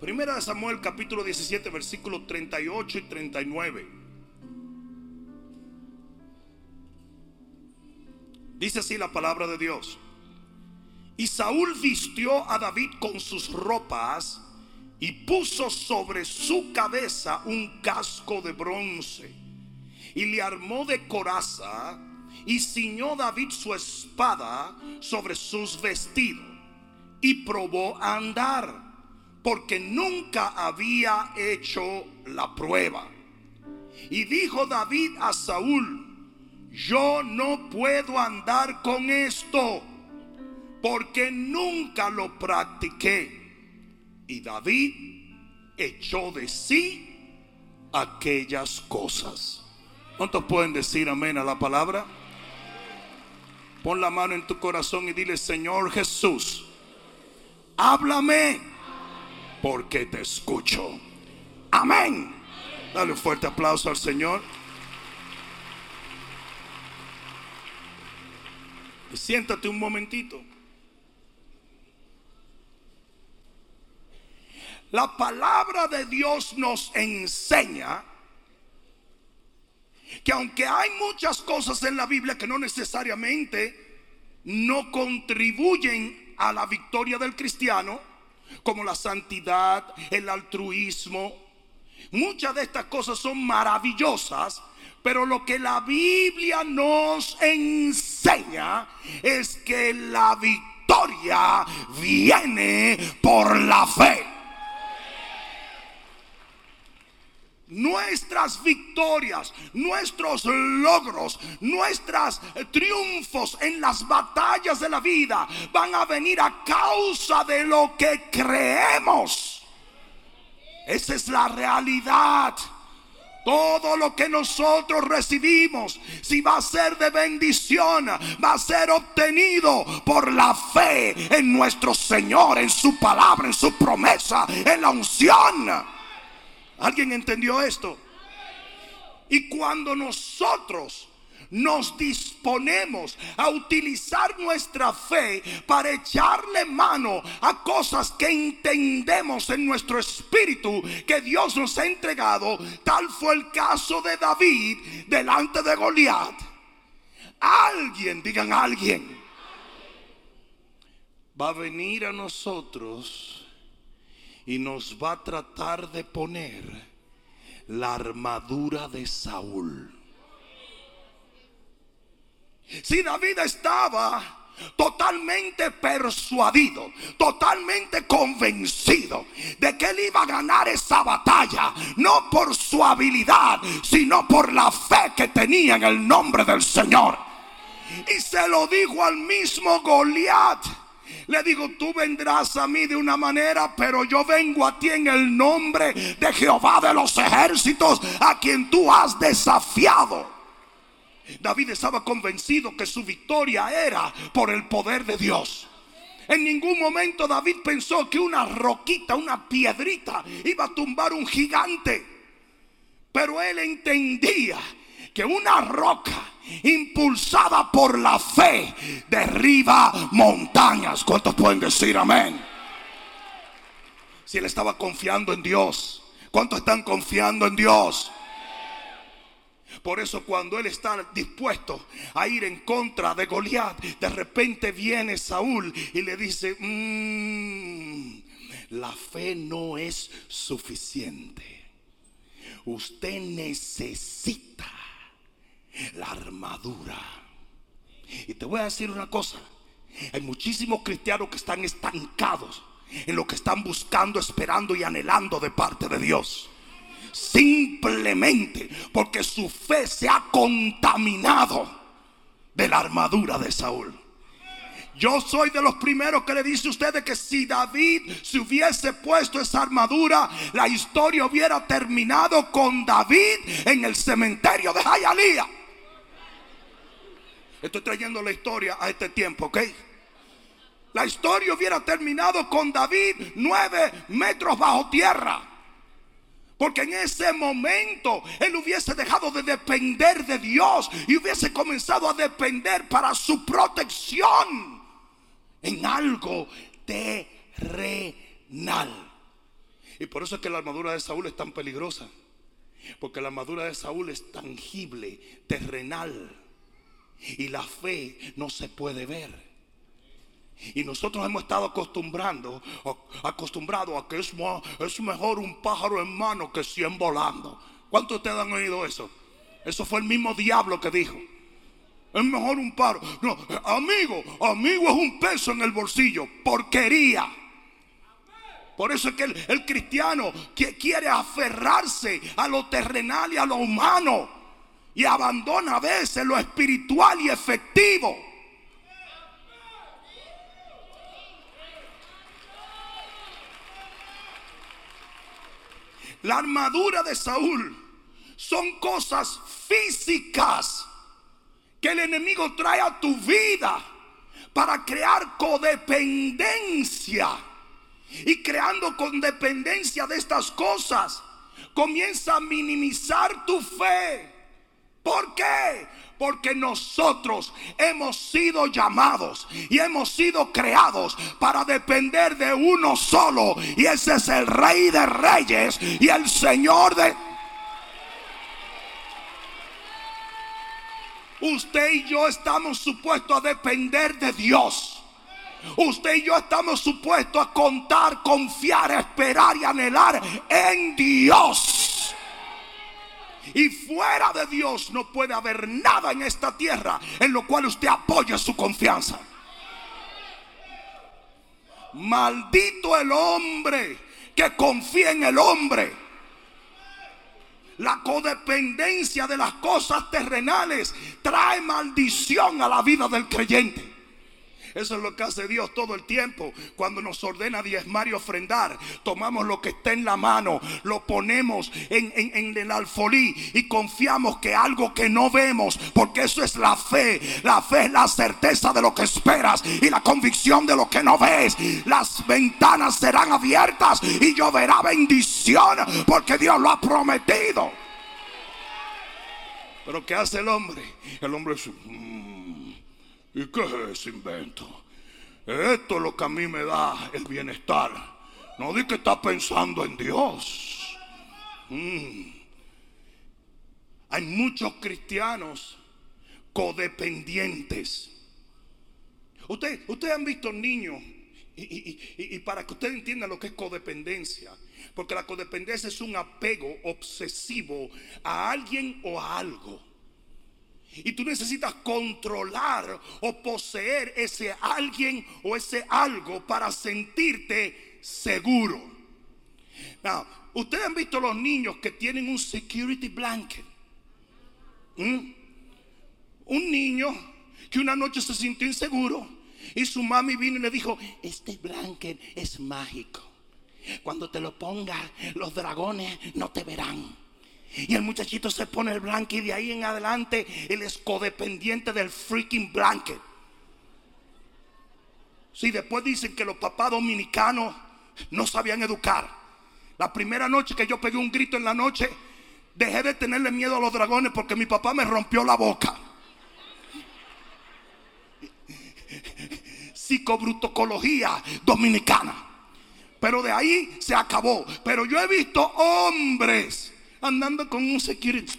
Primera de Samuel capítulo 17 versículos 38 y 39. Dice así la palabra de Dios. Y Saúl vistió a David con sus ropas y puso sobre su cabeza un casco de bronce y le armó de coraza y ciñó David su espada sobre sus vestidos y probó a andar porque nunca había hecho la prueba. Y dijo David a Saúl, yo no puedo andar con esto porque nunca lo practiqué. Y David echó de sí aquellas cosas. ¿Cuántos pueden decir amén a la palabra? Pon la mano en tu corazón y dile, Señor Jesús, háblame porque te escucho. Amén. Dale un fuerte aplauso al Señor. Siéntate un momentito. La palabra de Dios nos enseña que aunque hay muchas cosas en la Biblia que no necesariamente no contribuyen a la victoria del cristiano, como la santidad, el altruismo, muchas de estas cosas son maravillosas, pero lo que la Biblia nos enseña es que la victoria viene por la fe. Nuestras victorias, nuestros logros, nuestros triunfos en las batallas de la vida van a venir a causa de lo que creemos. Esa es la realidad. Todo lo que nosotros recibimos, si va a ser de bendición, va a ser obtenido por la fe en nuestro Señor, en su palabra, en su promesa, en la unción. ¿Alguien entendió esto? Y cuando nosotros nos disponemos a utilizar nuestra fe para echarle mano a cosas que entendemos en nuestro espíritu que Dios nos ha entregado, tal fue el caso de David delante de Goliat. Alguien, digan alguien, va a venir a nosotros y nos va a tratar de poner la armadura de Saúl. Si David estaba totalmente persuadido, totalmente convencido de que él iba a ganar esa batalla, no por su habilidad, sino por la fe que tenía en el nombre del Señor. Y se lo dijo al mismo Goliat. Le digo, tú vendrás a mí de una manera, pero yo vengo a ti en el nombre de Jehová de los ejércitos, a quien tú has desafiado. David estaba convencido que su victoria era por el poder de Dios. En ningún momento David pensó que una roquita, una piedrita iba a tumbar un gigante. Pero él entendía que una roca impulsada por la fe, derriba montañas. ¿Cuántos pueden decir amén? Si él estaba confiando en Dios, ¿cuántos están confiando en Dios? Por eso cuando él está dispuesto a ir en contra de Goliat, de repente viene Saúl y le dice, mm, la fe no es suficiente. Usted necesita la armadura. Y te voy a decir una cosa. Hay muchísimos cristianos que están estancados en lo que están buscando, esperando y anhelando de parte de Dios. Simplemente porque su fe se ha contaminado de la armadura de Saúl. Yo soy de los primeros que le dice a ustedes que si David se hubiese puesto esa armadura, la historia hubiera terminado con David en el cementerio de Jayalía. Estoy trayendo la historia a este tiempo, ¿ok? La historia hubiera terminado con David nueve metros bajo tierra. Porque en ese momento él hubiese dejado de depender de Dios y hubiese comenzado a depender para su protección en algo terrenal. Y por eso es que la armadura de Saúl es tan peligrosa. Porque la armadura de Saúl es tangible, terrenal. Y la fe no se puede ver. Y nosotros hemos estado acostumbrando, acostumbrado a que es, mejor un pájaro en mano que cien volando. ¿Cuántos de ustedes han oído eso? Eso fue el mismo diablo que dijo. Es mejor un pájaro. Amigo, amigo es un peso en el bolsillo. Porquería. Por eso es que el, el cristiano quiere aferrarse a lo terrenal y a lo humano. Y abandona a veces lo espiritual y efectivo. La armadura de Saúl son cosas físicas que el enemigo trae a tu vida para crear codependencia. Y creando codependencia de estas cosas, comienza a minimizar tu fe. ¿Por qué? Porque nosotros hemos sido llamados y hemos sido creados para depender de uno solo. Y ese es el rey de reyes y el señor de... Usted y yo estamos supuestos a depender de Dios. Usted y yo estamos supuestos a contar, confiar, esperar y anhelar en Dios. Y fuera de Dios no puede haber nada en esta tierra en lo cual usted apoye su confianza. Maldito el hombre que confía en el hombre. La codependencia de las cosas terrenales trae maldición a la vida del creyente. Eso es lo que hace Dios todo el tiempo. Cuando nos ordena diezmar y ofrendar, tomamos lo que está en la mano, lo ponemos en, en el alfolí y confiamos que algo que no vemos, porque eso es la fe. La fe es la certeza de lo que esperas y la convicción de lo que no ves. Las ventanas serán abiertas y lloverá bendición porque Dios lo ha prometido. Pero ¿qué hace el hombre? El hombre es... ¿Y qué es ese invento? Esto es lo que a mí me da el bienestar. No di que está pensando en Dios. Mm. Hay muchos cristianos codependientes. Ustedes usted han visto niños, y, y, para que usted entienda lo que es codependencia, porque la codependencia es un apego obsesivo a alguien o a algo. Y tú necesitas controlar o poseer ese alguien o ese algo para sentirte seguro. Now, ustedes han visto los niños que tienen un security blanket. ¿Mm? Un niño que una noche se sintió inseguro y su mami vino y le dijo, este blanket es mágico. Cuando te lo pongas, los dragones no te verán. Y el muchachito se pone el blanket y de ahí en adelante él es codependiente del freaking blanket. Si después dicen que los papás dominicanos no sabían educar. La primera noche que yo pegué un grito en la noche, dejé de tenerle miedo a los dragones porque mi papá me rompió la boca. Psicobrutocología dominicana. Pero de ahí se acabó. Pero yo he visto hombres andando con un security.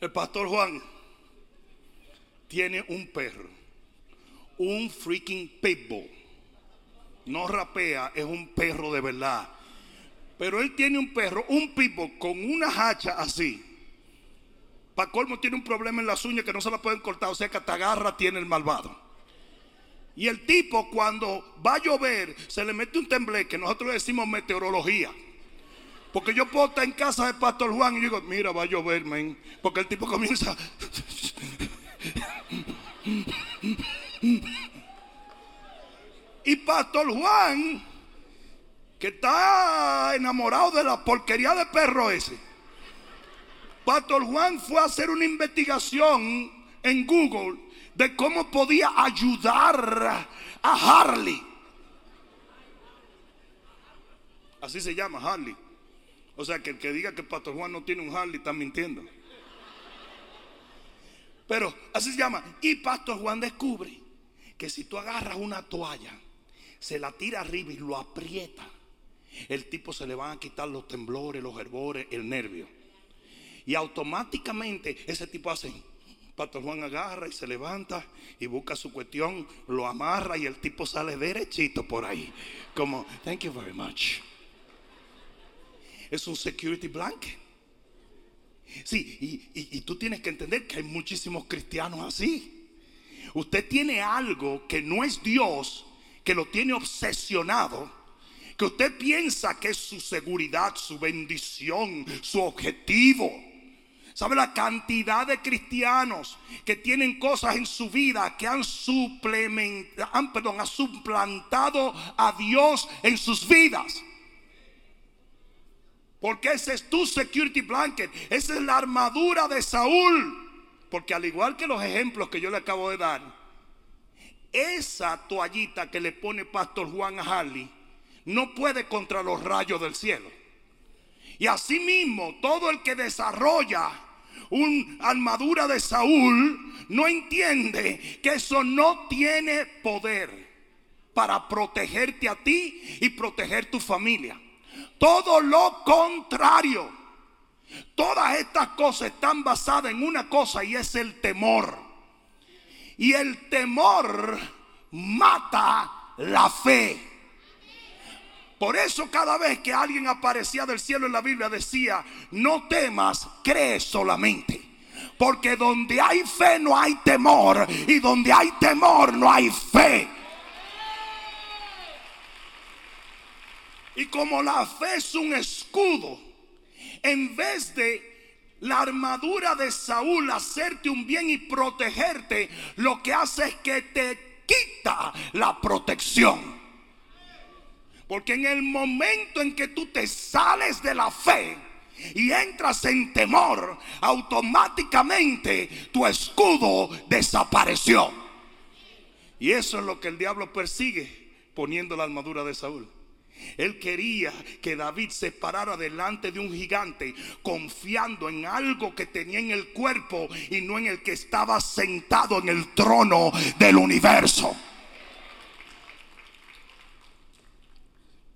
El pastor Juan tiene un perro, un freaking pitbull. No rapea, es un perro de verdad. Pero él tiene un perro, un pitbull con una hacha así. Para colmo tiene un problema en las uñas que no se la pueden cortar, o sea que hasta agarra tiene el malvado. Y el tipo cuando va a llover se le mete un tembleque, nosotros le decimos meteorología. Porque yo puedo estar en casa de Pastor Juan y digo, mira, va a llover, men. Porque el tipo comienza... y Pastor Juan, que está enamorado de la porquería de perro ese. Pastor Juan fue a hacer una investigación en Google de cómo podía ayudar a Harley. Así se llama Harley. O sea que el que diga que Pastor Juan no tiene un Harley está mintiendo. Pero así se llama. Y Pastor Juan descubre que si tú agarras una toalla, se la tira arriba y lo aprieta, el tipo se le van a quitar los temblores, los herbores, el nervio. Y automáticamente ese tipo hace, Pastor Juan agarra y se levanta y busca su cuestión, lo amarra y el tipo sale derechito por ahí. Como, thank you very much. Es un security blanket. Sí, y, y tú tienes que entender que hay muchísimos cristianos así. Usted tiene algo que no es Dios, que lo tiene obsesionado, que usted piensa que es su seguridad, su bendición, su objetivo. ¿Sabe la cantidad de cristianos que tienen cosas en su vida que han han, perdón, han suplantado a Dios en sus vidas? Porque ese es tu security blanket, esa es la armadura de Saúl. Porque al igual que los ejemplos que yo le acabo de dar, esa toallita que le pone Pastor Juan a Harley no puede contra los rayos del cielo. Y asimismo, todo el que desarrolla una armadura de Saúl no entiende que eso no tiene poder para protegerte a ti y proteger tu familia. Todo lo contrario. Todas estas cosas están basadas en una cosa y es el temor. Y el temor mata la fe. Por eso cada vez que alguien aparecía del cielo en la Biblia decía, no temas, cree solamente. Porque donde hay fe no hay temor. Y donde hay temor no hay fe. Y como la fe es un escudo, en vez de la armadura de Saúl hacerte un bien y protegerte, lo que hace es que te quita la protección. Porque en el momento en que tú te sales de la fe y entras en temor, automáticamente tu escudo desapareció. Y eso es lo que el diablo persigue poniendo la armadura de Saúl. Él quería que David se parara delante de un gigante confiando en algo que tenía en el cuerpo y no en el que estaba sentado en el trono del universo.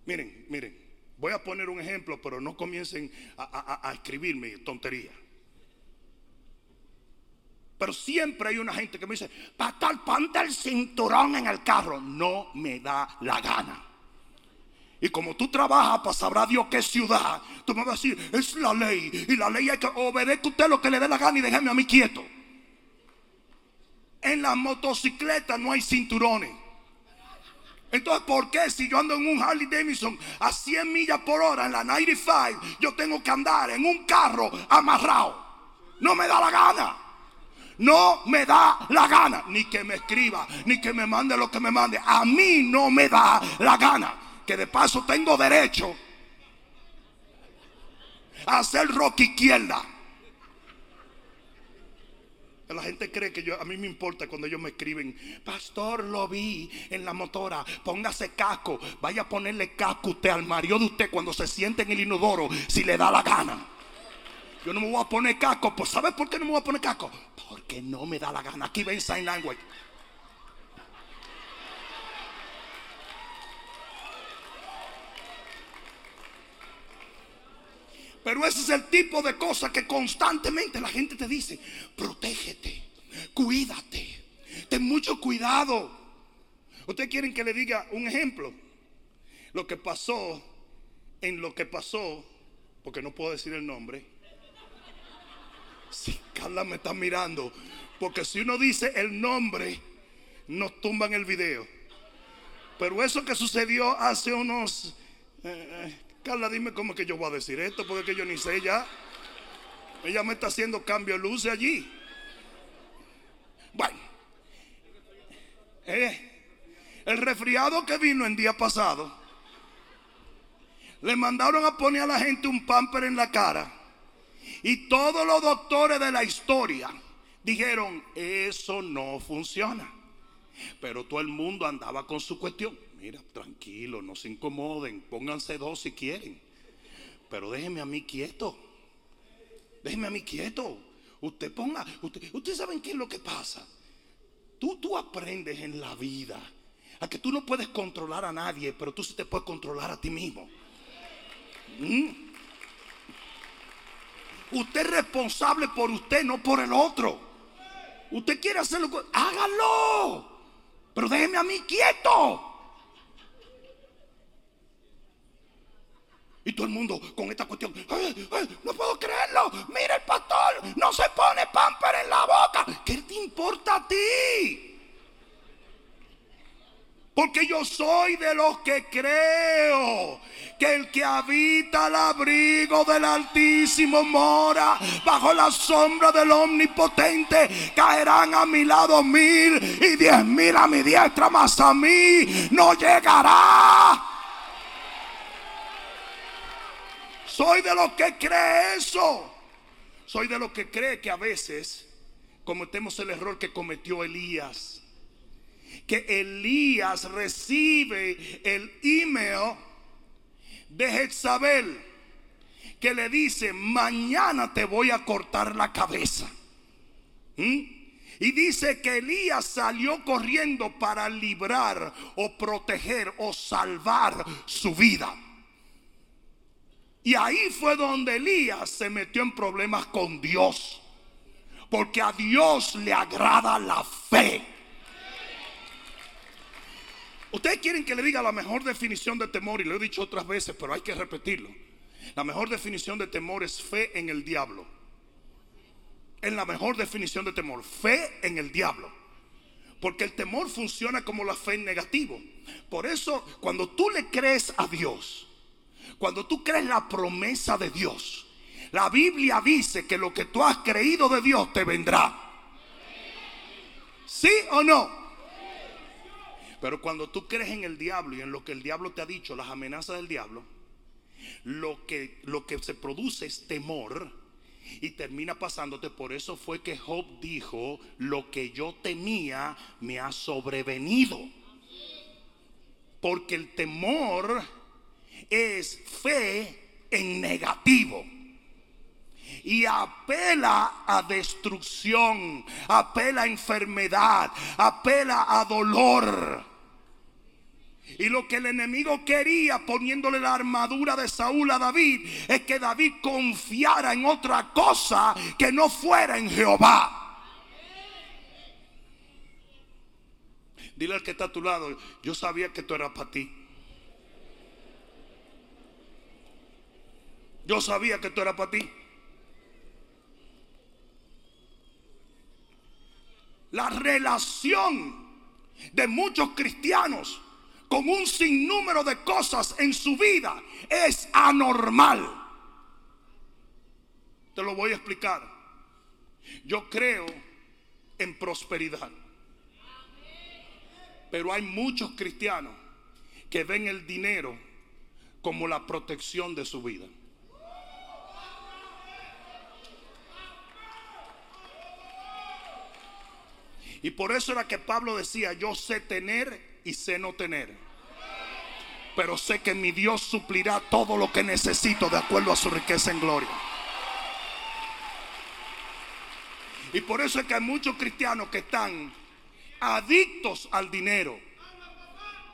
Miren, miren, voy a poner un ejemplo, pero no comiencen a, escribirme tontería. Pero siempre hay una gente que me dice, tal ponte el cinturón en el carro. No me da la gana. Y como tú trabajas para sabrá Dios qué ciudad, tú me vas a decir, es la ley. Y la ley es que obedezca usted lo que le dé la gana y déjeme a mí quieto. En la motocicleta no hay cinturones. Entonces, ¿por qué si yo ando en un Harley Davidson a 100 millas por hora en la 95, yo tengo que andar en un carro amarrado? No me da la gana. No me da la gana. Ni que me escriba, ni que me mande lo que me mande. A mí no me da la gana. Que de paso tengo derecho a hacer rock izquierda. La gente cree que yo, a mí me importa cuando ellos me escriben, pastor, lo vi en la motora, póngase casco, vaya a ponerle casco usted al marido de usted cuando se siente en el inodoro, si le da la gana. Yo no me voy a poner casco, pues ¿sabes por qué no me voy a poner casco? Porque no me da la gana. Aquí ven sign language. Pero ese es el tipo de cosas que constantemente la gente te dice, protégete, cuídate, ten mucho cuidado. Ustedes quieren que le diga un ejemplo. Lo que pasó en lo que pasó, porque no puedo decir el nombre. Si Carla me está mirando, porque si uno dice el nombre, nos tumban el video. Pero eso que sucedió hace unos eh, eh, Carla, dime cómo que yo voy a decir esto, porque que yo ni sé ya. Ella me está haciendo cambio de luces allí. Bueno, eh, el resfriado que vino el día pasado, le mandaron a poner a la gente un pamper en la cara. Y todos los doctores de la historia dijeron, eso no funciona. Pero todo el mundo andaba con su cuestión mira, tranquilo, no se incomoden, pónganse dos si quieren. Pero déjenme a mí quieto. Déjenme a mí quieto. Usted ponga, usted, ustedes saben qué es lo que pasa. Tú, tú aprendes en la vida a que tú no puedes controlar a nadie, pero tú sí te puedes controlar a ti mismo. ¿Mm? Usted es responsable por usted, no por el otro. Usted quiere hacerlo, hágalo. Pero déjeme a mí quieto. Y todo el mundo con esta cuestión, no puedo creerlo. Mira el pastor, no se pone pamper en la boca. ¿Qué te importa a ti? Porque yo soy de los que creo que el que habita al abrigo del Altísimo mora bajo la sombra del Omnipotente. Caerán a mi lado mil y diez mil a mi diestra, mas a mí no llegará. Soy de los que cree eso. Soy de los que cree que a veces cometemos el error que cometió Elías. Que Elías recibe el email de Jezabel que le dice, mañana te voy a cortar la cabeza. ¿Mm? Y dice que Elías salió corriendo para librar o proteger o salvar su vida. Y ahí fue donde Elías se metió en problemas con Dios. Porque a Dios le agrada la fe. Ustedes quieren que le diga la mejor definición de temor, y lo he dicho otras veces, pero hay que repetirlo. La mejor definición de temor es fe en el diablo. Es la mejor definición de temor, fe en el diablo. Porque el temor funciona como la fe en negativo. Por eso, cuando tú le crees a Dios, cuando tú crees la promesa de Dios, la Biblia dice que lo que tú has creído de Dios te vendrá. ¿Sí o no? Pero cuando tú crees en el diablo y en lo que el diablo te ha dicho, las amenazas del diablo, lo que, lo que se produce es temor y termina pasándote. Por eso fue que Job dijo, lo que yo temía me ha sobrevenido. Porque el temor es fe en negativo. Y apela a destrucción, apela a enfermedad, apela a dolor. Y lo que el enemigo quería poniéndole la armadura de Saúl a David es que David confiara en otra cosa que no fuera en Jehová. Dile al que está a tu lado, yo sabía que tú eras para ti. Yo sabía que esto era para ti. La relación de muchos cristianos con un sinnúmero de cosas en su vida es anormal. Te lo voy a explicar. Yo creo en prosperidad. Pero hay muchos cristianos que ven el dinero como la protección de su vida. Y por eso era que Pablo decía, yo sé tener y sé no tener. Pero sé que mi Dios suplirá todo lo que necesito de acuerdo a su riqueza en gloria. Y por eso es que hay muchos cristianos que están adictos al dinero.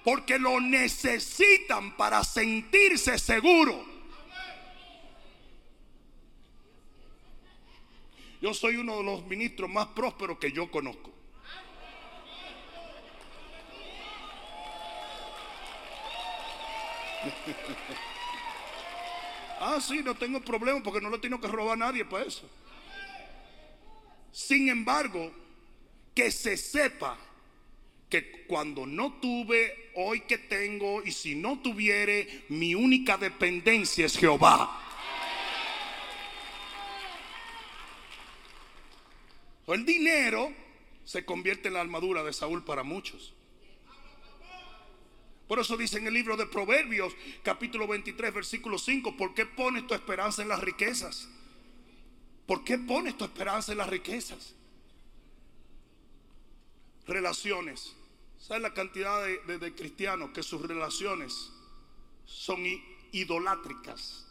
Porque lo necesitan para sentirse seguros. Yo soy uno de los ministros más prósperos que yo conozco. ah, sí, no tengo problema porque no lo tengo que robar a nadie para eso. Sin embargo, que se sepa que cuando no tuve, hoy que tengo, y si no tuviere, mi única dependencia es Jehová. El dinero se convierte en la armadura de Saúl para muchos. Por eso dice en el libro de Proverbios, capítulo 23, versículo 5, ¿por qué pones tu esperanza en las riquezas? ¿Por qué pones tu esperanza en las riquezas? Relaciones. ¿Sabes la cantidad de, cristianos que sus relaciones son idolátricas?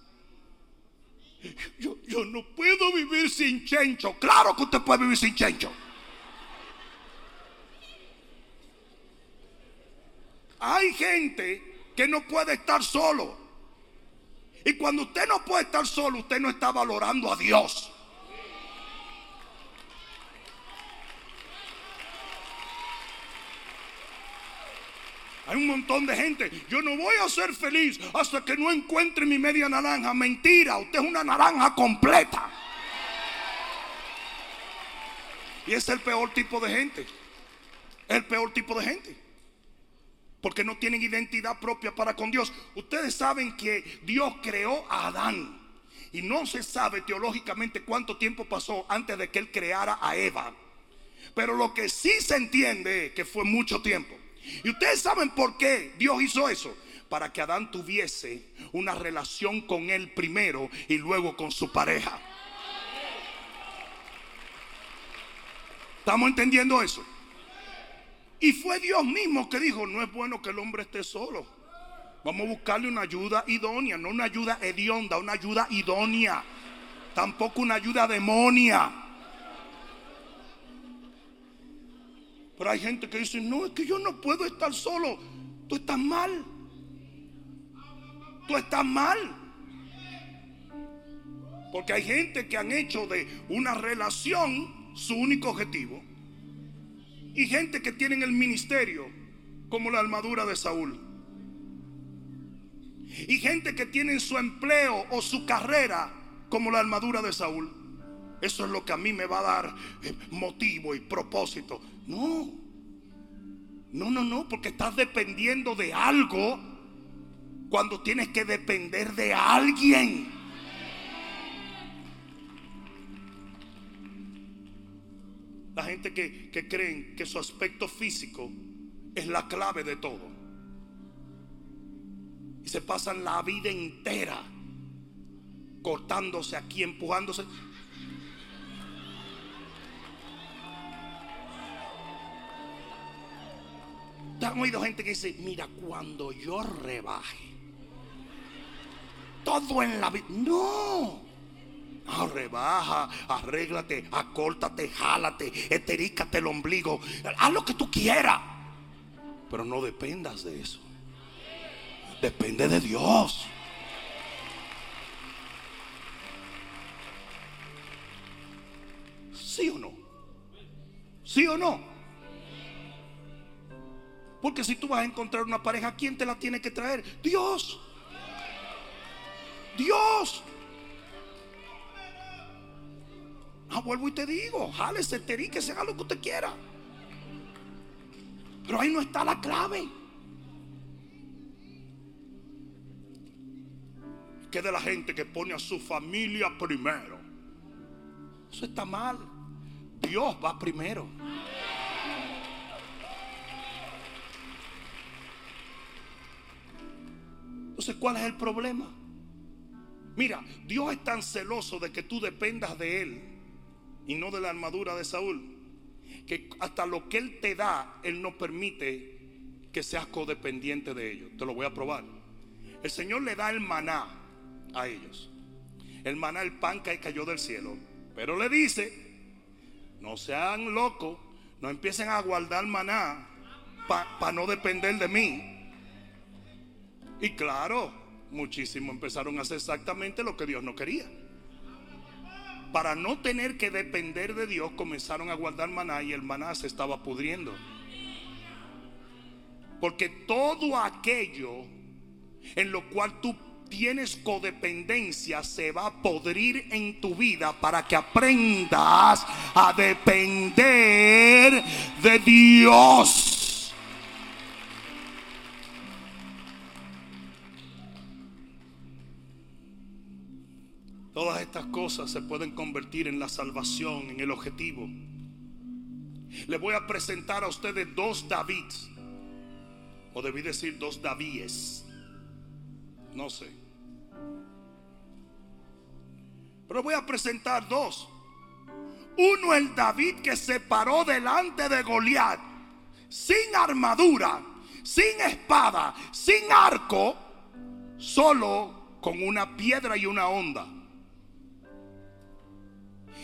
Yo, yo no puedo vivir sin chencho. Claro que usted puede vivir sin chencho. Hay gente que no puede estar solo. Y cuando usted no puede estar solo, usted no está valorando a Dios. Hay un montón de gente. Yo no voy a ser feliz hasta que no encuentre mi media naranja. Mentira, usted es una naranja completa. Y es el peor tipo de gente. El peor tipo de gente. Porque no tienen identidad propia para con Dios. Ustedes saben que Dios creó a Adán. Y no se sabe teológicamente cuánto tiempo pasó antes de que Él creara a Eva. Pero lo que sí se entiende es que fue mucho tiempo. Y ustedes saben por qué Dios hizo eso. Para que Adán tuviese una relación con él primero y luego con su pareja. ¿Estamos entendiendo eso? Y fue Dios mismo que dijo, no es bueno que el hombre esté solo. Vamos a buscarle una ayuda idónea, no una ayuda hedionda, una ayuda idónea. Tampoco una ayuda demonia. Pero hay gente que dice, no, es que yo no puedo estar solo. Tú estás mal. Tú estás mal. Porque hay gente que han hecho de una relación su único objetivo. Y gente que tienen el ministerio como la armadura de Saúl. Y gente que tienen su empleo o su carrera como la armadura de Saúl. Eso es lo que a mí me va a dar eh, motivo y propósito. No. No, no, no, porque estás dependiendo de algo cuando tienes que depender de alguien. La gente que, que creen que su aspecto físico es la clave de todo. Y se pasan la vida entera cortándose aquí, empujándose. han oído gente que dice, mira, cuando yo rebaje, todo en la vida, no. No, rebaja, arréglate, acórtate, jálate, eterícate el ombligo, haz lo que tú quieras. Pero no dependas de eso. Depende de Dios. ¿Sí o no? ¿Sí o no? Porque si tú vas a encontrar una pareja, ¿quién te la tiene que traer? Dios. Dios. Ah, vuelvo y te digo, jálese, que se haga lo que usted quiera. Pero ahí no está la clave. Que de la gente que pone a su familia primero. Eso está mal. Dios va primero. Entonces, ¿cuál es el problema? Mira, Dios es tan celoso de que tú dependas de Él y no de la armadura de Saúl, que hasta lo que Él te da, Él no permite que seas codependiente de ellos. Te lo voy a probar. El Señor le da el maná a ellos. El maná, el pan que cayó del cielo. Pero le dice, no sean locos, no empiecen a guardar maná para no depender de mí. Y claro, muchísimos empezaron a hacer exactamente lo que Dios no quería. Para no tener que depender de Dios, comenzaron a guardar maná y el maná se estaba pudriendo. Porque todo aquello en lo cual tú tienes codependencia se va a podrir en tu vida para que aprendas a depender de Dios. Todas estas cosas se pueden convertir en la salvación, en el objetivo. Le voy a presentar a ustedes dos Davids, o debí decir dos Davíes, no sé. Pero voy a presentar dos. Uno el David que se paró delante de Goliat, sin armadura, sin espada, sin arco, solo con una piedra y una onda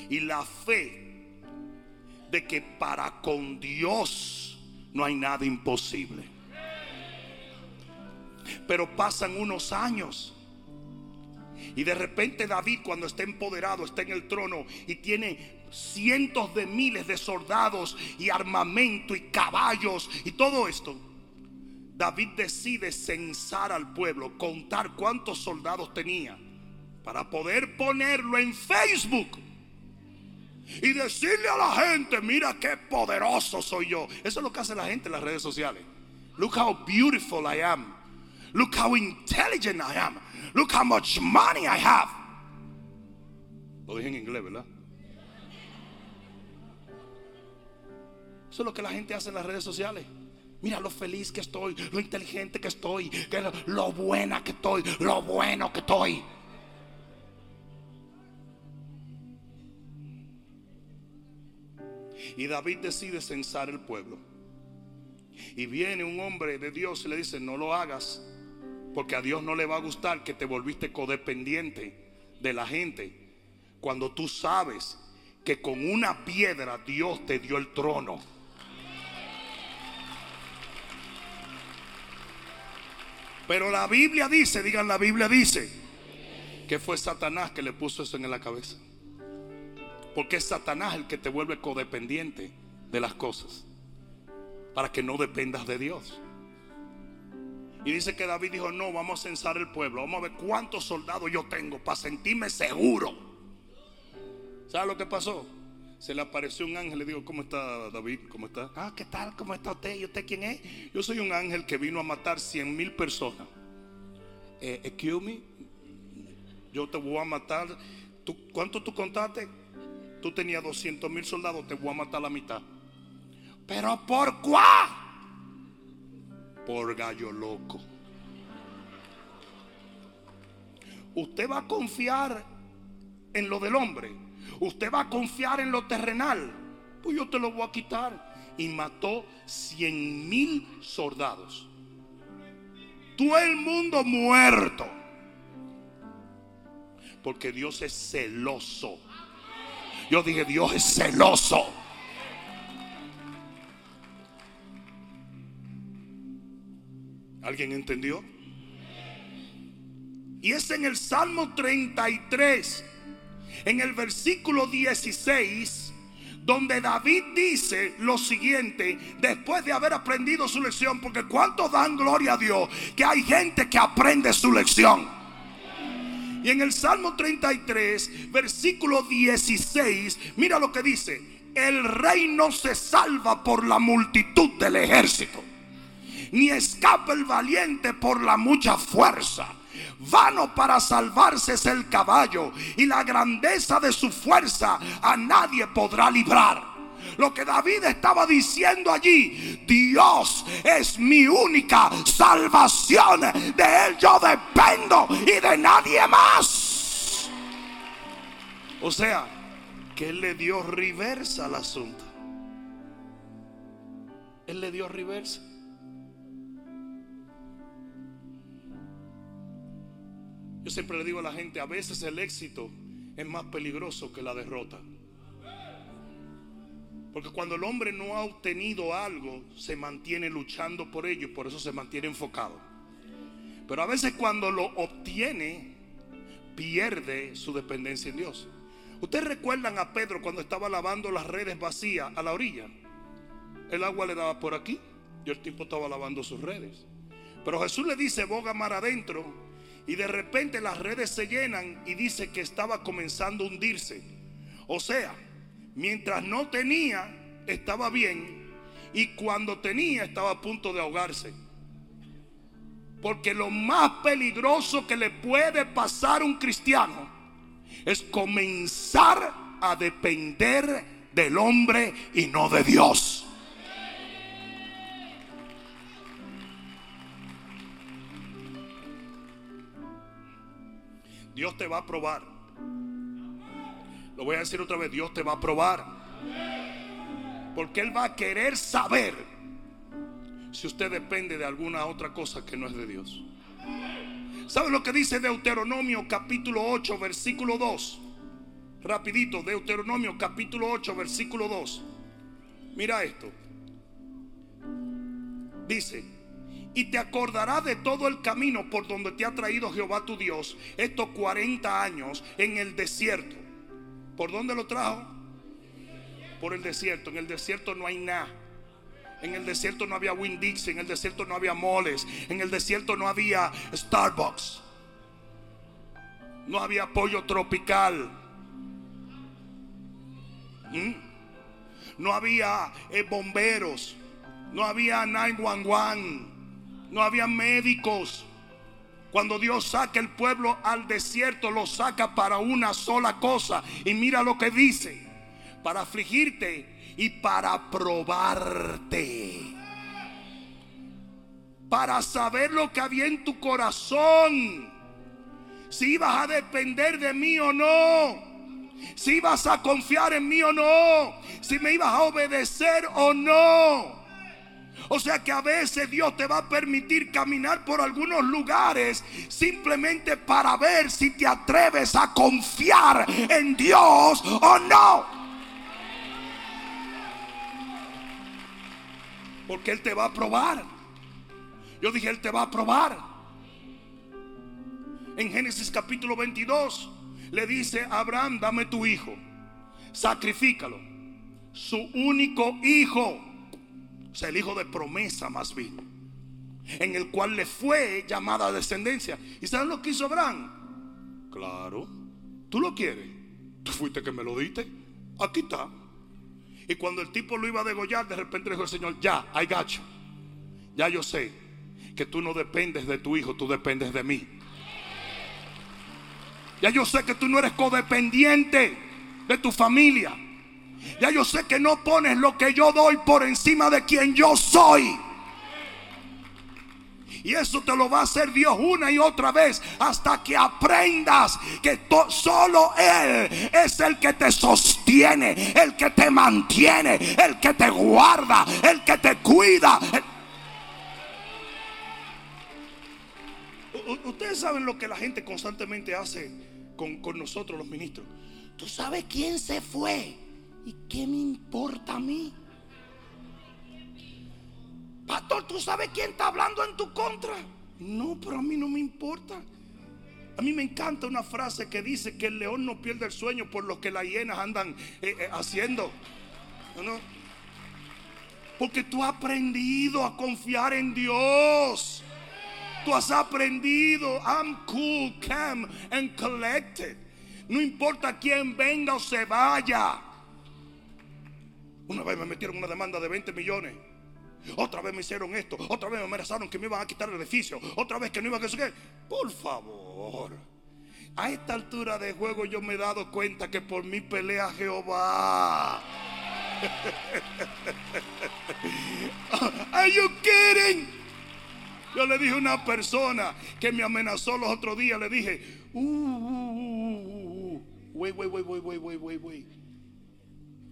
y la fe de que para con Dios no hay nada imposible. Pero pasan unos años. Y de repente David cuando está empoderado, está en el trono y tiene cientos de miles de soldados y armamento y caballos y todo esto. David decide censar al pueblo, contar cuántos soldados tenía para poder ponerlo en Facebook y decirle a la gente, mira qué poderoso soy yo. Eso es lo que hace la gente en las redes sociales. Look how beautiful I am. Look how intelligent I am. Look how much money I have. Lo dije en inglés, ¿verdad? Eso es lo que la gente hace en las redes sociales. Mira lo feliz que estoy, lo inteligente que estoy, lo buena que estoy, lo bueno que estoy. Y David decide censar el pueblo. Y viene un hombre de Dios y le dice, no lo hagas, porque a Dios no le va a gustar que te volviste codependiente de la gente, cuando tú sabes que con una piedra Dios te dio el trono. Pero la Biblia dice, digan la Biblia dice, que fue Satanás que le puso eso en la cabeza. Porque es Satanás el que te vuelve codependiente de las cosas. Para que no dependas de Dios. Y dice que David dijo, no, vamos a censar el pueblo. Vamos a ver cuántos soldados yo tengo para sentirme seguro. ¿Sabe lo que pasó? Se le apareció un ángel. Le digo, ¿cómo está David? ¿Cómo está? Ah, ¿qué tal? ¿Cómo está usted? ¿Y usted quién es? Yo soy un ángel que vino a matar cien mil personas. Eh, excuse me. Yo te voy a matar. ¿Tú, ¿Cuánto tú contaste? Tú tenías 200 mil soldados. Te voy a matar la mitad. ¿Pero por cuál? Por gallo loco. Usted va a confiar en lo del hombre Usted va a confiar en lo terrenal. Pues yo te lo voy a quitar. Y mató cien mil soldados. Todo el mundo muerto. Porque Dios es celoso. Yo dije, Dios es celoso. ¿Alguien entendió? Y es en el Salmo 33 en el versículo 16, donde David dice lo siguiente, después de haber aprendido su lección, porque ¿cuántos dan gloria a Dios? Que hay gente que aprende su lección. Y en el Salmo 33, versículo 16, mira lo que dice, el rey no se salva por la multitud del ejército, ni escapa el valiente por la mucha fuerza. Vano para salvarse es el caballo y la grandeza de su fuerza a nadie podrá librar. Lo que David estaba diciendo allí, Dios es mi única salvación. De Él yo dependo y de nadie más. O sea, que Él le dio reversa al asunto. Él le dio reversa. Yo siempre le digo a la gente, a veces el éxito es más peligroso que la derrota. Porque cuando el hombre no ha obtenido algo, se mantiene luchando por ello y por eso se mantiene enfocado. Pero a veces cuando lo obtiene, pierde su dependencia en Dios. Ustedes recuerdan a Pedro cuando estaba lavando las redes vacías a la orilla. El agua le daba por aquí y el tipo estaba lavando sus redes. Pero Jesús le dice, boga mar adentro y de repente las redes se llenan y dice que estaba comenzando a hundirse. O sea, mientras no tenía, estaba bien. Y cuando tenía, estaba a punto de ahogarse. Porque lo más peligroso que le puede pasar a un cristiano es comenzar a depender del hombre y no de Dios. Dios te va a probar. Lo voy a decir otra vez, Dios te va a probar. Porque Él va a querer saber si usted depende de alguna otra cosa que no es de Dios. ¿Sabe lo que dice Deuteronomio capítulo 8, versículo 2? Rapidito, Deuteronomio capítulo 8, versículo 2. Mira esto. Dice, y te acordarás de todo el camino por donde te ha traído Jehová tu Dios estos 40 años en el desierto. ¿Por dónde lo trajo? Por el desierto. En el desierto no hay nada. En el desierto no había Winn Dixie, en el desierto no había moles, en el desierto no había Starbucks, no había pollo tropical, ¿Mm? no había eh, bomberos, no había 911, no había médicos. Cuando Dios saca el pueblo al desierto, lo saca para una sola cosa. Y mira lo que dice, para afligirte y para probarte. Para saber lo que había en tu corazón. Si ibas a depender de mí o no. Si ibas a confiar en mí o no. Si me ibas a obedecer o no. O sea que a veces Dios te va a permitir caminar por algunos lugares simplemente para ver si te atreves a confiar en Dios o no. Porque Él te va a probar. Yo dije, Él te va a probar. En Génesis capítulo 22 le dice Abraham, dame tu hijo, sacrifícalo. Su único hijo, o sea, el hijo de promesa más bien, en el cual le fue llamada descendencia. ¿Y saben lo que hizo Abraham? Claro, tú lo quieres. Tú fuiste que me lo diste. Aquí está. Y cuando el tipo lo iba a degollar, de repente le dijo el Señor, ya, hay gacho. Ya yo sé que tú no dependes de tu hijo, tú dependes de mí. Ya yo sé que tú no eres codependiente de tu familia. Ya yo sé que no pones lo que yo doy por encima de quien yo soy. Y eso te lo va a hacer Dios una y otra vez hasta que aprendas que solo Él es el que te sostiene, el que te mantiene, el que te guarda, el que te cuida. Ustedes saben lo que la gente constantemente hace con, nosotros los ministros. Tú sabes quién se fue y qué me importa a mí. Pastor, ¿tú sabes quién está hablando en tu contra? No, pero a mí no me importa. A mí me encanta una frase que dice que el león no pierde el sueño por lo que las hienas andan eh, eh, haciendo. ¿No? Porque tú has aprendido a confiar en Dios. Tú has aprendido. I'm cool, calm and collected. No importa quién venga o se vaya. Una vez me metieron una demanda de 20 millones. Otra vez me hicieron esto. Otra vez me amenazaron que me iban a quitar el edificio. Otra vez que no iban a qué. Por favor. A esta altura de juego yo me he dado cuenta que por mí pelea Jehová. Are you kidding? Yo le dije a una persona que me amenazó los otros días, le dije, uh, uh, uh, uh, wait, wait, wait, wait, wait, wait, wait.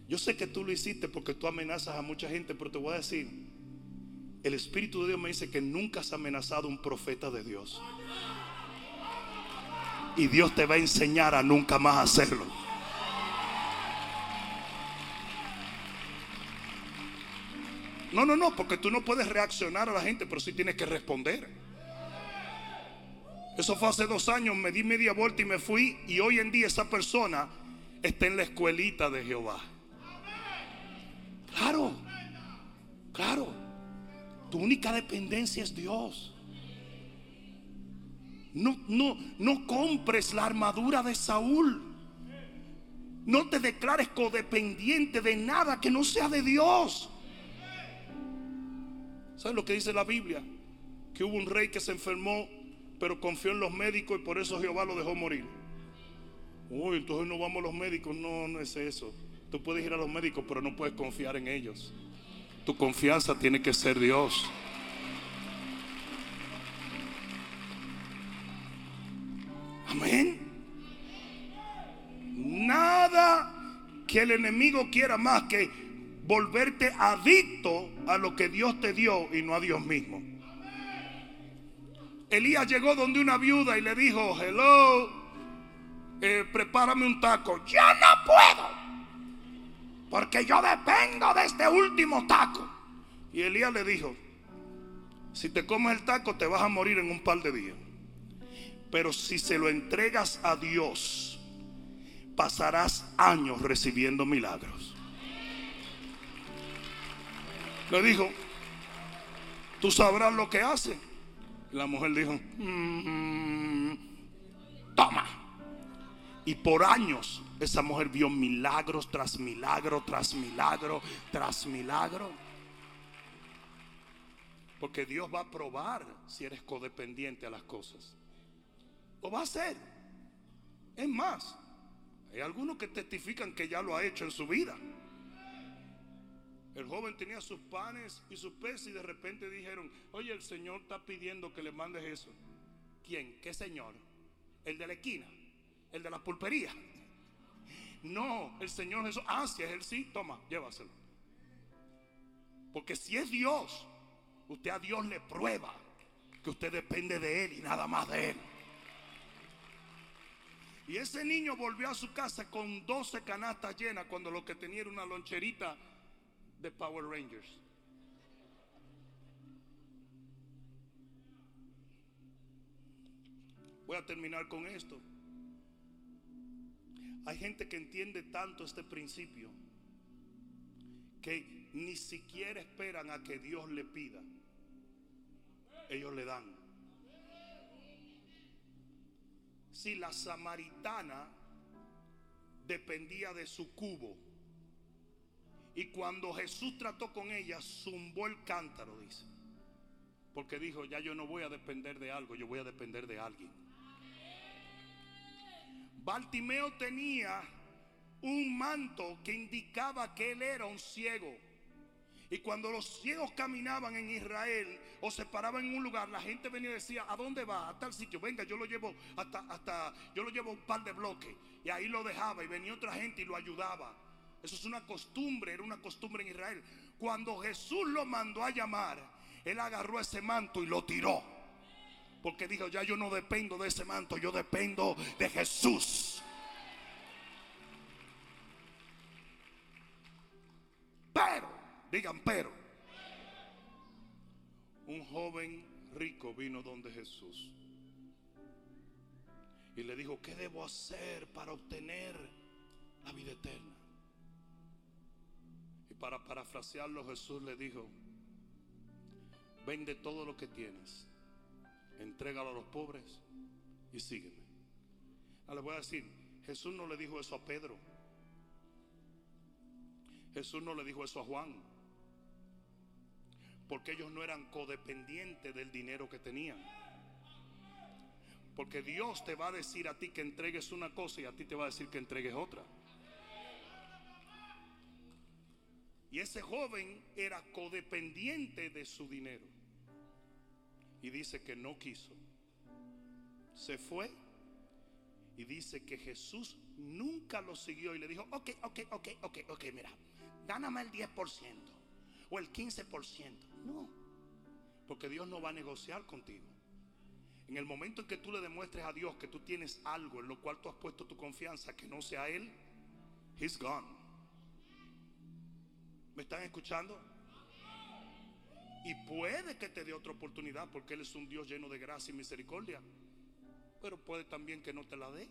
Yo sé que tú lo hiciste porque tú amenazas a mucha gente, pero te voy a decir, el Espíritu de Dios me dice que nunca has amenazado a un profeta de Dios. Y Dios te va a enseñar a nunca más hacerlo. No, no, no, porque tú no puedes reaccionar a la gente, pero sí tienes que responder. Eso fue hace dos años, me di media vuelta y me fui. Y hoy en día esa persona está en la escuelita de Jehová. Claro. Tu única dependencia es Dios. No, no, no compres la armadura de Saúl. No te declares codependiente de nada que no sea de Dios. ¿Sabes lo que dice la Biblia? Que hubo un rey que se enfermó, pero confió en los médicos y por eso Jehová lo dejó morir. Uy, entonces no vamos a los médicos. No, no es eso. Tú puedes ir a los médicos, pero no puedes confiar en ellos. Tu confianza tiene que ser Dios. Amén. Nada que el enemigo quiera más que volverte adicto a lo que Dios te dio y no a Dios mismo. Elías llegó donde una viuda y le dijo, hello, eh, prepárame un taco. Yo no puedo. Porque yo dependo de este último taco. Y Elías le dijo, Si te comes el taco te vas a morir en un par de días. Pero si se lo entregas a Dios, pasarás años recibiendo milagros. Le dijo, tú sabrás lo que hace. La mujer dijo, "Mm, toma. Y por años esa mujer vio milagros tras milagro, tras milagro, tras milagro. Porque Dios va a probar si eres codependiente a las cosas. Lo va a hacer. Es más, hay algunos que testifican que ya lo ha hecho en su vida. El joven tenía sus panes y sus peces y de repente dijeron, oye, el Señor está pidiendo que le mandes eso. ¿Quién? ¿Qué Señor? El de la esquina, el de la pulpería. No, el Señor Jesús. Ah, si es Él, sí, toma, llévaselo. Porque si es Dios, usted a Dios le prueba que usted depende de Él y nada más de Él. Y ese niño volvió a su casa con 12 canastas llenas cuando lo que tenía era una loncherita de Power Rangers. Voy a terminar con esto. Hay gente que entiende tanto este principio que ni siquiera esperan a que Dios le pida. Ellos le dan. Si la samaritana dependía de su cubo y cuando Jesús trató con ella, zumbó el cántaro, dice. Porque dijo, ya yo no voy a depender de algo, yo voy a depender de alguien. Bartimeo tenía un manto que indicaba que él era un ciego. Y cuando los ciegos caminaban en Israel o se paraban en un lugar, la gente venía y decía, ¿a dónde va? A tal sitio. Venga, yo lo llevo hasta, hasta, yo lo llevo un par de bloques. Y ahí lo dejaba y venía otra gente y lo ayudaba. Eso es una costumbre, era una costumbre en Israel. Cuando Jesús lo mandó a llamar, él agarró ese manto y lo tiró. Porque dijo, ya yo no dependo de ese manto, yo dependo de Jesús. Pero, digan pero, un joven rico vino donde Jesús y le dijo, ¿qué debo hacer para obtener la vida eterna? Y para parafrasearlo Jesús le dijo, vende todo lo que tienes, entrégalo a los pobres y sígueme. Ahora le voy a decir, Jesús no le dijo eso a Pedro. Jesús no le dijo eso a Juan. Porque ellos no eran codependientes del dinero que tenían. Porque Dios te va a decir a ti que entregues una cosa y a ti te va a decir que entregues otra. Y ese joven era codependiente de su dinero. Y dice que no quiso. Se fue. Y dice que Jesús nunca lo siguió y le dijo, ok, ok, ok, ok, ok, mira, gáname el 10% o el 15%. No, porque Dios no va a negociar contigo. En el momento en que tú le demuestres a Dios que tú tienes algo en lo cual tú has puesto tu confianza, que no sea Él, He's gone. ¿Me están escuchando? Y puede que te dé otra oportunidad porque Él es un Dios lleno de gracia y misericordia. Pero puede también que no te la dé.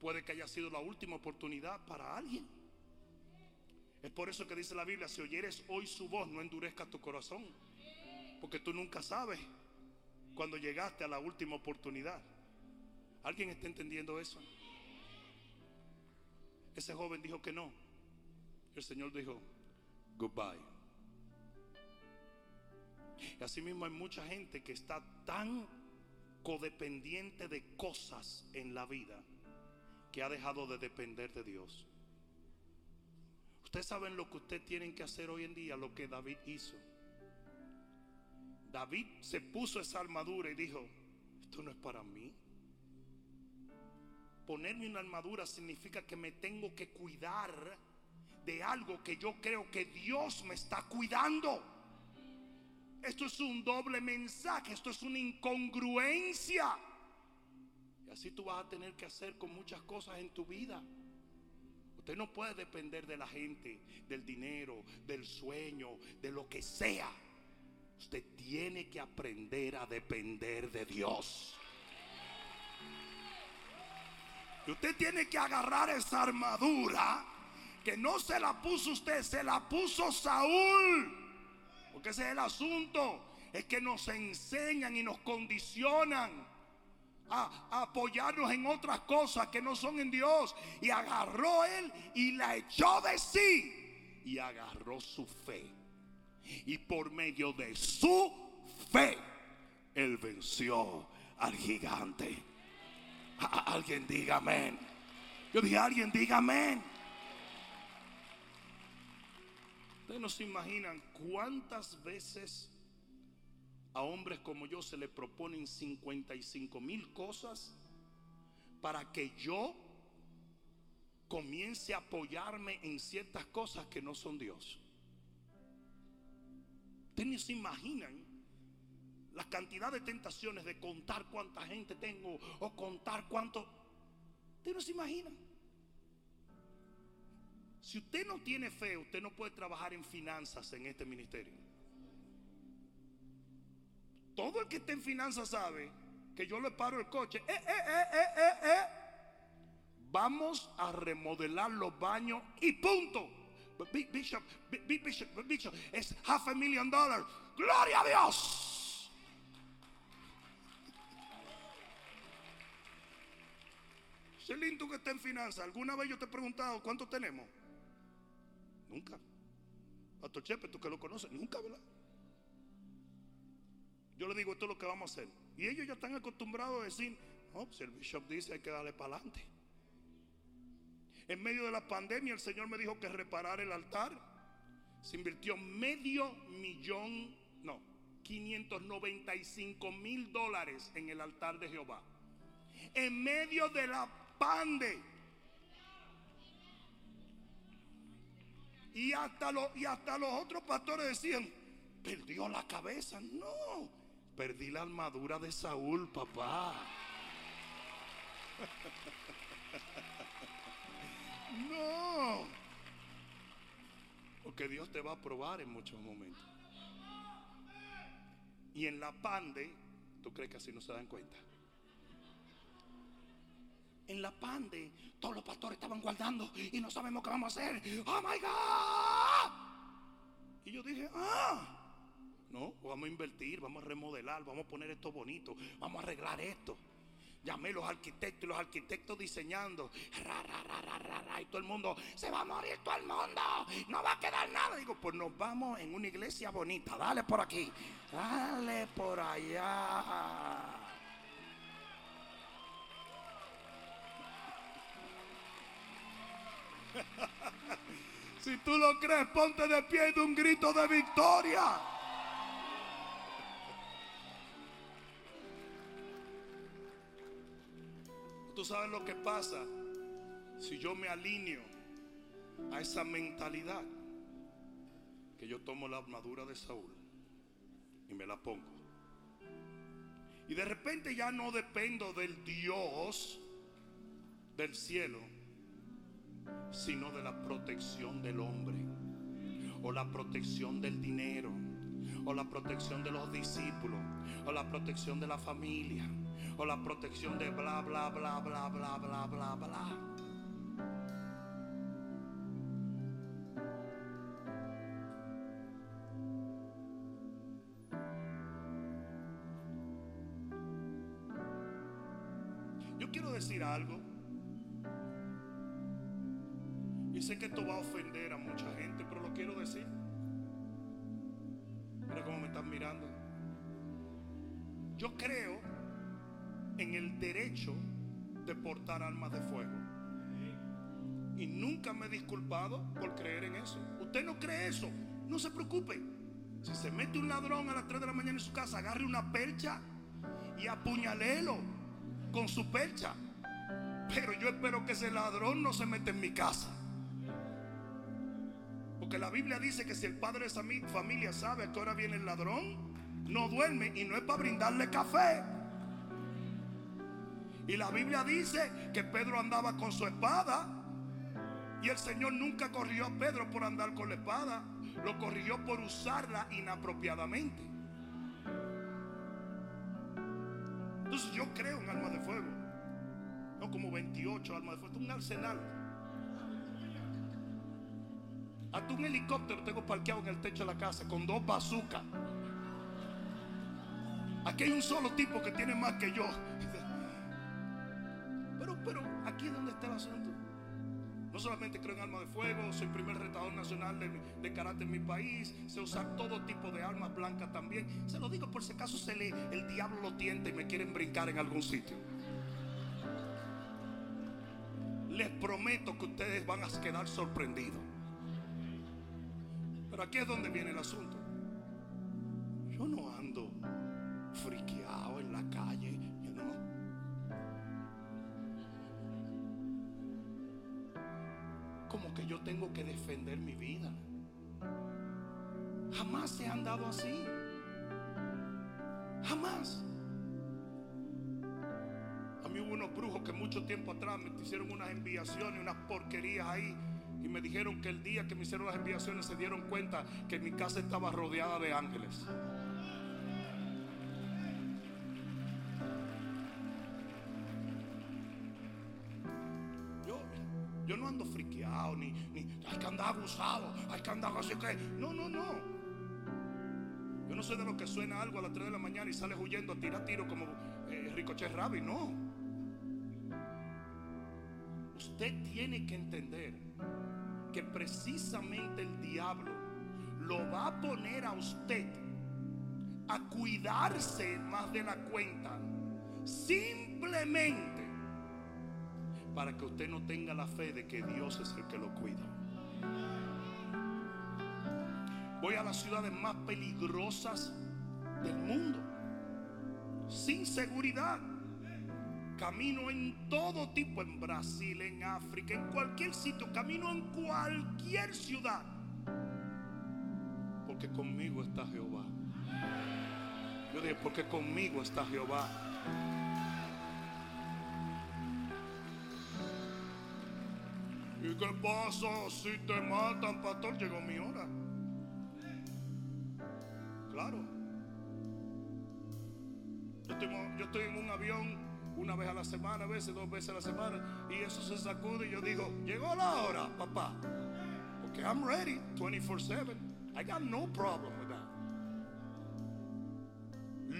Puede que haya sido la última oportunidad para alguien. Es por eso que dice la Biblia, si oyeres hoy su voz, no endurezcas tu corazón. Porque tú nunca sabes cuando llegaste a la última oportunidad. ¿Alguien está entendiendo eso? Ese joven dijo que no. El Señor dijo, goodbye. Y así mismo hay mucha gente que está tan codependiente de cosas en la vida que ha dejado de depender de Dios. Ustedes saben lo que ustedes tienen que hacer hoy en día, lo que David hizo. David se puso esa armadura y dijo, esto no es para mí. Ponerme una armadura significa que me tengo que cuidar de algo que yo creo que Dios me está cuidando. Esto es un doble mensaje, esto es una incongruencia. Y así tú vas a tener que hacer con muchas cosas en tu vida. Usted no puede depender de la gente, del dinero, del sueño, de lo que sea. Usted tiene que aprender a depender de Dios. Y usted tiene que agarrar esa armadura que no se la puso usted, se la puso Saúl. Porque ese es el asunto. Es que nos enseñan y nos condicionan a, apoyarnos en otras cosas que no son en Dios. Y agarró él y la echó de sí. Y agarró su fe. Y por medio de su fe, él venció al gigante. alguien diga amén. Yo dije, alguien diga amén. Ustedes no se imaginan cuántas veces a hombres como yo se le proponen 55 mil cosas para que yo comience a apoyarme en ciertas cosas que no son Dios. Ustedes no se imaginan la cantidad de tentaciones de contar cuánta gente tengo o contar cuánto. Ustedes no se imaginan. Si usted no tiene fe, usted no puede trabajar en finanzas en este ministerio. Todo el que esté en finanzas sabe que yo le paro el coche. Eh, eh, eh, Vamos a remodelar los baños y punto. Bishop, Bishop, Bishop, es half a million dollars. Gloria a Dios. Celín, tú que estás en finanzas, ¿alguna vez yo te he preguntado cuánto tenemos? Nunca. Pastor Chepe, tú que lo conoces, nunca, ¿verdad? Yo le digo, esto es lo que vamos a hacer. Y ellos ya están acostumbrados a decir, no, si el bishop dice hay que darle para adelante. En medio de la pandemia el Señor me dijo que reparar el altar. Se invirtió medio millón, no, 595 mil dólares en el altar de Jehová. En medio de la pandemia. Y hasta, y hasta los otros pastores decían, perdió la cabeza. No, perdí la armadura de Saúl, papá. No. Porque Dios te va a probar en muchos momentos. Y en la pande, ¿tú crees que así no se dan cuenta? En la pande, todos los pastores estaban guardando y no sabemos qué vamos a hacer. Oh my God. Y yo dije, ah, no, vamos a invertir, vamos a remodelar, vamos a poner esto bonito, vamos a arreglar esto. Llamé a los arquitectos y los arquitectos diseñando. y todo el mundo, se va a morir todo el mundo. No va a quedar nada. Digo, pues nos vamos en una iglesia bonita. Dale por aquí. Dale por allá. si tú lo crees, ponte de pie de un grito de victoria. Tú sabes lo que pasa si yo me alineo a esa mentalidad que yo tomo la armadura de Saúl y me la pongo. Y de repente ya no dependo del Dios del cielo sino de la protección del hombre, o la protección del dinero, o la protección de los discípulos, o la protección de la familia, o la protección de bla, bla, bla, bla, bla, bla, bla, bla. Yo quiero decir algo sé que esto va a ofender a mucha gente, pero lo quiero decir. Mira cómo me están mirando. Yo creo en el derecho de portar armas de fuego. Y nunca me he disculpado por creer en eso. Usted no cree eso, no se preocupe. Si se mete un ladrón a las 3 de la mañana en su casa, agarre una percha y apuñalelo con su percha. Pero yo espero que ese ladrón no se mete en mi casa. Porque la Biblia dice que si el padre de esa familia sabe a qué hora viene el ladrón, no duerme y no es para brindarle café. Y la Biblia dice que Pedro andaba con su espada. Y el Señor nunca corrigió a Pedro por andar con la espada. Lo corrigió por usarla inapropiadamente. Entonces yo creo en almas de fuego. No como 28 almas de fuego. Es un arsenal. Hasta un helicóptero tengo parqueado en el techo de la casa con dos bazucas. Aquí hay un solo tipo que tiene más que yo. Pero, pero, aquí es donde está el asunto. No solamente creo en armas de fuego, soy primer retador nacional de, karate en mi país, sé usar todo tipo de armas blancas también. Se lo digo por si acaso se le, el diablo lo tienta y me quieren brincar en algún sitio. Les prometo que ustedes van a quedar sorprendidos. Aquí es donde viene el asunto. Yo no ando friqueado en la calle, no. Como que yo tengo que defender mi vida. Jamás se han dado así. Jamás. A mí hubo unos brujos que mucho tiempo atrás me hicieron unas enviaciones, unas porquerías ahí. Me dijeron que el día que me hicieron las enviaciones se dieron cuenta que mi casa estaba rodeada de ángeles. Yo no ando friqueado, ni, hay que andar abusado, hay que andar así que. No, no, no. Yo no soy de los que suena algo a las 3 de la mañana y sale huyendo a tirar tiro como eh, Ricochet Rabi, no. Usted tiene que entender que precisamente el diablo lo va a poner a usted a cuidarse más de la cuenta. Simplemente para que usted no tenga la fe de que Dios es el que lo cuida. Voy a las ciudades más peligrosas del mundo, sin seguridad. Camino en todo tipo, en Brasil, en África, en cualquier sitio, camino en cualquier ciudad. Porque conmigo está Jehová. Yo dije, porque conmigo está Jehová. ¿Y qué pasa si te matan, pastor? Llegó mi hora. Claro. Yo estoy, en un avión una vez a la semana, a veces dos veces a la semana, y eso se sacude y yo digo, llegó la hora, papá. Porque I'm ready 24/7. I got no problem with that.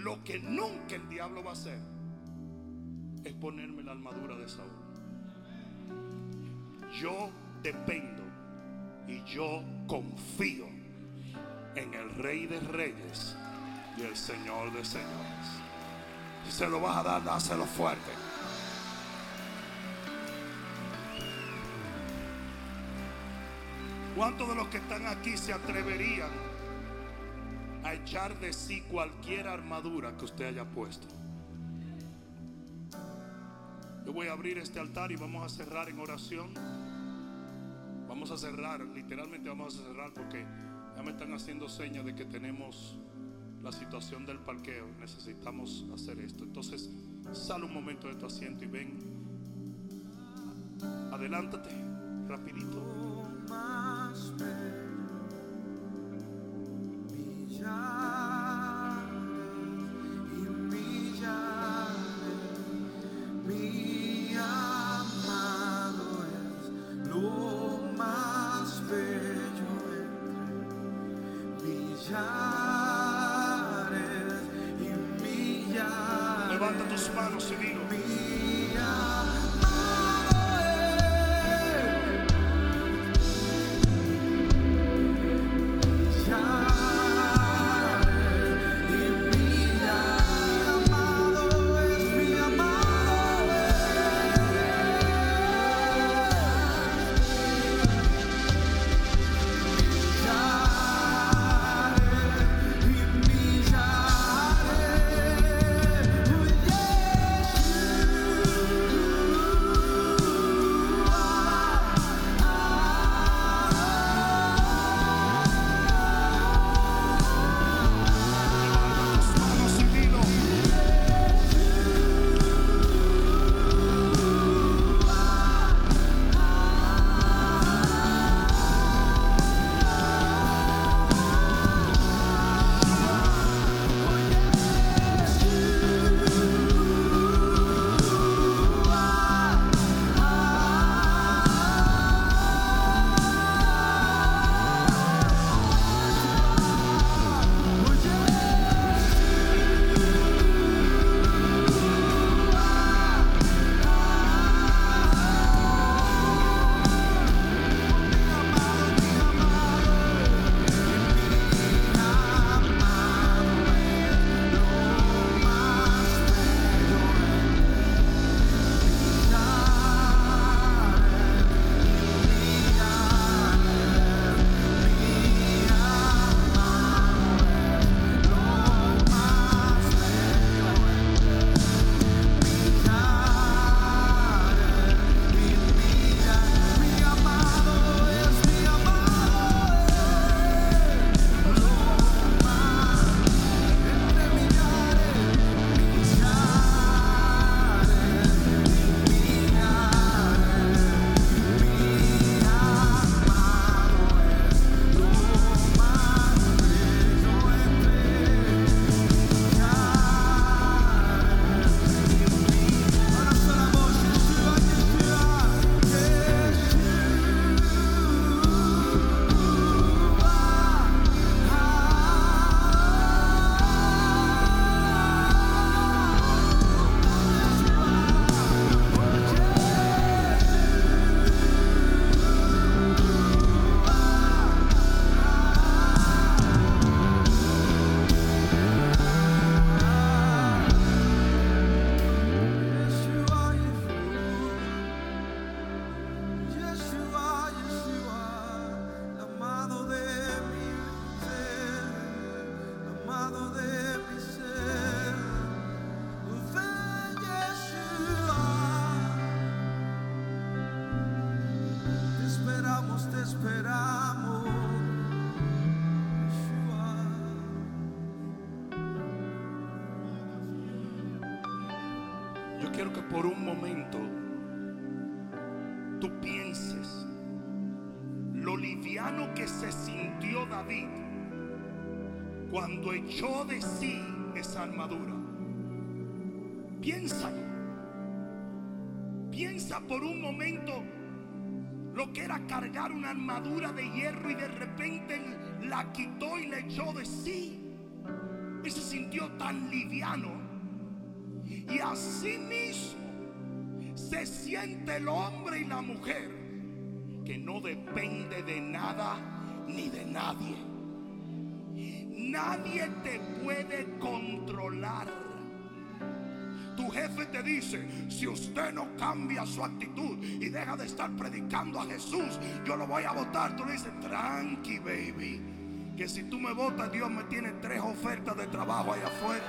Lo que nunca el diablo va a hacer es ponerme la armadura de Saúl. Yo dependo y yo confío en el Rey de Reyes y el Señor de Señores. Si se lo vas a dar, dáselo fuerte. ¿Cuántos de los que están aquí se atreverían a echar de sí cualquier armadura que usted haya puesto? Yo voy a abrir este altar y vamos a cerrar en oración. Vamos a cerrar, literalmente vamos a cerrar porque ya me están haciendo señas de que tenemos la situación del parqueo. Necesitamos hacer esto. Entonces, sal un momento de tu asiento y ven. Adelántate, rapidito. Cuando echó de sí esa armadura. Piensa, piensa por un momento lo que era cargar una armadura de hierro y de repente la quitó y le echó de sí. Él se sintió tan liviano. Y así mismo se siente el hombre y la mujer que no depende de nada ni de nadie. Nadie te puede controlar. Tu jefe te dice, si usted no cambia su actitud y deja de estar predicando a Jesús, yo lo voy a votar. Tú le dices, tranqui, baby. Que si tú me votas, Dios me tiene tres ofertas de trabajo allá afuera.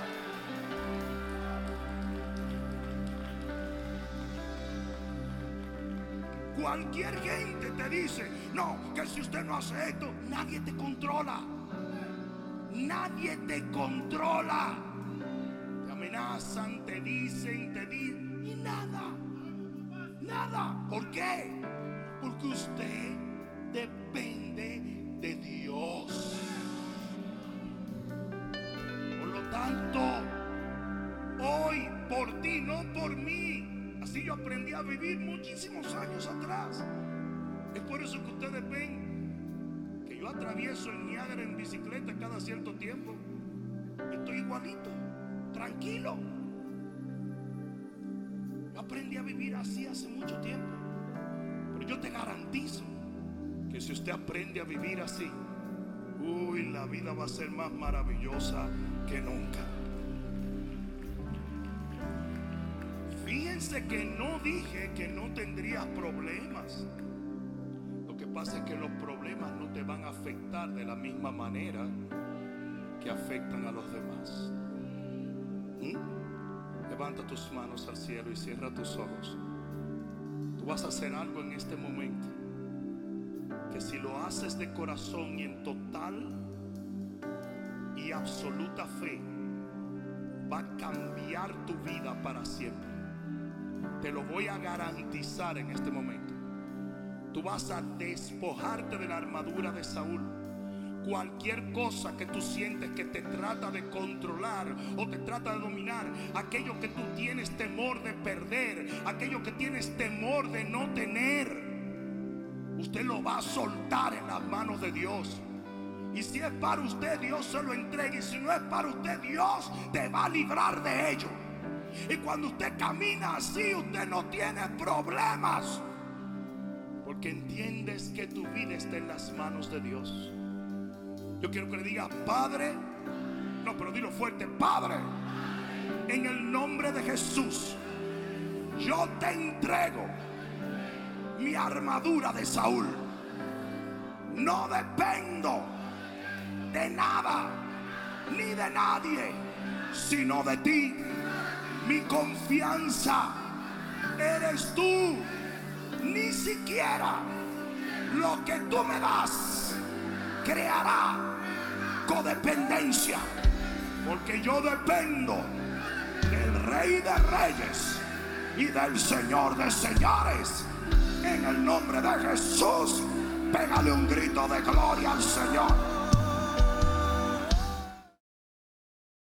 Cualquier gente te dice, no, que si usted no hace esto, nadie te controla. Nadie te controla. Te amenazan, te dicen, te dicen, y nada. Nada. ¿Por qué? Porque usted depende de Dios. Por lo tanto, hoy por ti, no por mí. Así yo aprendí a vivir muchísimos años atrás. Es por eso que ustedes ven yo atravieso el Niágara en bicicleta cada cierto tiempo. Estoy igualito, tranquilo. Yo aprendí a vivir así hace mucho tiempo. Pero yo te garantizo que si usted aprende a vivir así, uy, la vida va a ser más maravillosa que nunca. Fíjense que no dije que no tendrías problemas. Pasa es que los problemas no te van a afectar de la misma manera que afectan a los demás. ¿Mm? Levanta tus manos al cielo y cierra tus ojos. Tú vas a hacer algo en este momento que si lo haces de corazón y en total y absoluta fe, va a cambiar tu vida para siempre. Te lo voy a garantizar en este momento. Tú vas a despojarte de la armadura de Saúl. Cualquier cosa que tú sientes que te trata de controlar o te trata de dominar, aquello que tú tienes temor de perder, aquello que tienes temor de no tener, usted lo va a soltar en las manos de Dios. Y si es para usted, Dios se lo entrega. Y si no es para usted, Dios te va a librar de ello. Y cuando usted camina así, usted no tiene problemas. Porque entiendes que tu vida está en las manos de Dios. Yo quiero que le diga, Padre, no, pero dilo fuerte, Padre, en el nombre de Jesús, yo te entrego mi armadura de Saúl. No dependo de nada ni de nadie, sino de ti. Mi confianza eres tú. Ni siquiera lo que tú me das creará codependencia. Porque yo dependo del Rey de Reyes y del Señor de Señores. En el nombre de Jesús, pégale un grito de gloria al Señor.